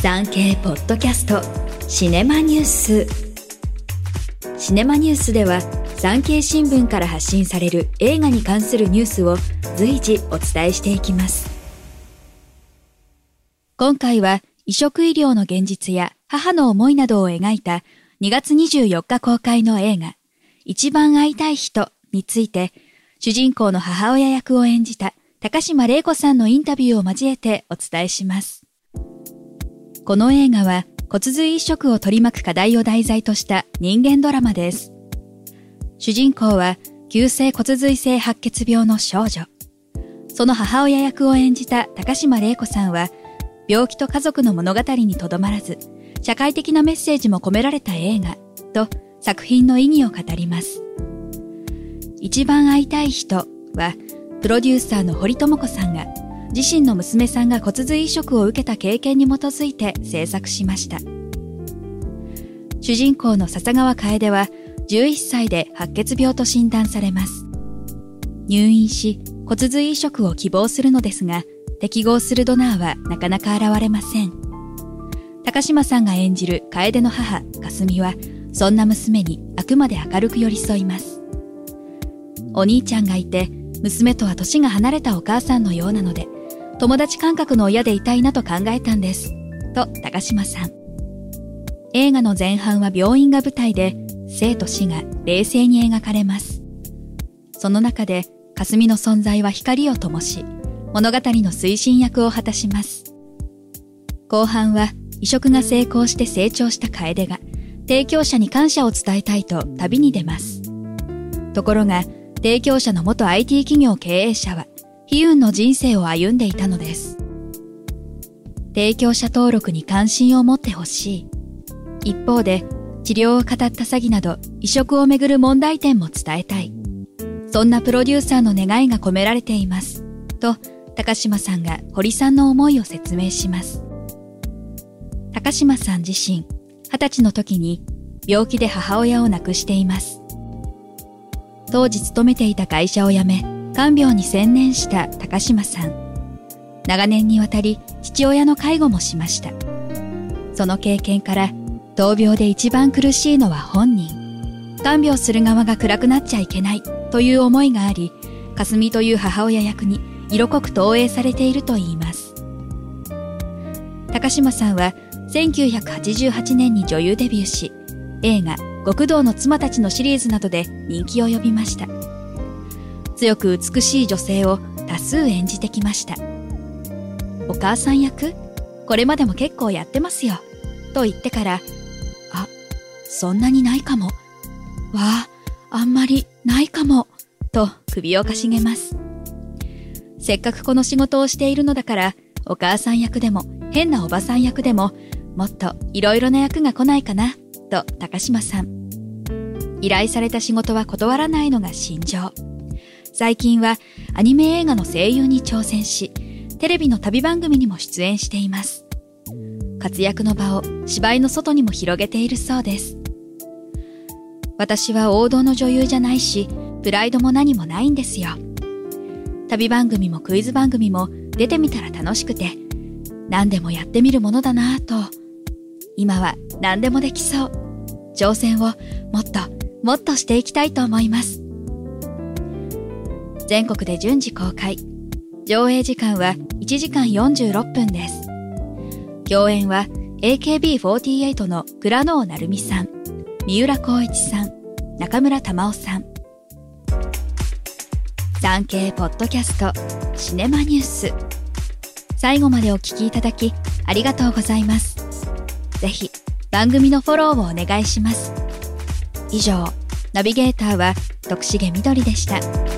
産経ポッドキャストシネマニュースシネマニュースでは産経新聞から発信される映画に関するニュースを随時お伝えしていきます今回は移植医療の現実や母の思いなどを描いた2月24日公開の映画一番会いたい人について主人公の母親役を演じた高島玲子さんのインタビューを交えてお伝えします。この映画は骨髄移植を取り巻く課題を題材とした人間ドラマです。主人公は急性骨髄性白血病の少女。その母親役を演じた高島玲子さんは、病気と家族の物語にとどまらず、社会的なメッセージも込められた映画と作品の意義を語ります。一番会いたい人は、プロデューサーの堀智子さんが自身の娘さんが骨髄移植を受けた経験に基づいて制作しました。主人公の笹川楓は11歳で白血病と診断されます。入院し骨髄移植を希望するのですが適合するドナーはなかなか現れません。高島さんが演じる楓の母かすみはそんな娘にあくまで明るく寄り添います。お兄ちゃんがいて娘とは年が離れたお母さんのようなので友達感覚の親でいたいなと考えたんです。と高島さん。映画の前半は病院が舞台で、生と死が冷静に描かれます。その中で、霞の存在は光を灯し、物語の推進役を果たします。後半は、移植が成功して成長した楓が、提供者に感謝を伝えたいと旅に出ます。ところが、提供者の元 IT 企業経営者は、悲運の人生を歩んでいたのです。提供者登録に関心を持ってほしい。一方で、治療を語った詐欺など移植をめぐる問題点も伝えたい。そんなプロデューサーの願いが込められています。と、高島さんが堀さんの思いを説明します。高島さん自身、二十歳の時に病気で母親を亡くしています。当時勤めていた会社を辞め、看病に専念した高島さん。長年にわたり父親の介護もしました。その経験から、闘病で一番苦しいのは本人。看病する側が暗くなっちゃいけないという思いがあり、かすみという母親役に色濃く投影されているといいます。高島さんは1988年に女優デビューし、映画極道の妻たちのシリーズなどで人気を呼びました。強く美しい女性を多数演じてきました。お母さん役？これまでも結構やってますよ。と言ってから、あ、そんなにないかも。わあ、あんまりないかも。と首をかしげます。せっかくこの仕事をしているのだから、お母さん役でも変なおばさん役でも、もっといろいろな役が来ないかな、と高島さん。依頼された仕事は断らないのが心情。最近はアニメ映画の声優に挑戦し、テレビの旅番組にも出演しています。活躍の場を芝居の外にも広げているそうです。私は王道の女優じゃないし、プライドも何もないんですよ。旅番組もクイズ番組も出てみたら楽しくて、何でもやってみるものだなぁと、今は何でもできそう。挑戦をもっともっとしていきたいと思います。全国で順次公開。上映時間は1時間46分です。共演は AKB48 の倉野成美さん、三浦光一さん、中村玉緒さん。産経ポッドキャストシネマニュース。最後までお聞きいただきありがとうございます。ぜひ番組のフォローをお願いします。以上、ナビゲーターは徳重みどりでした。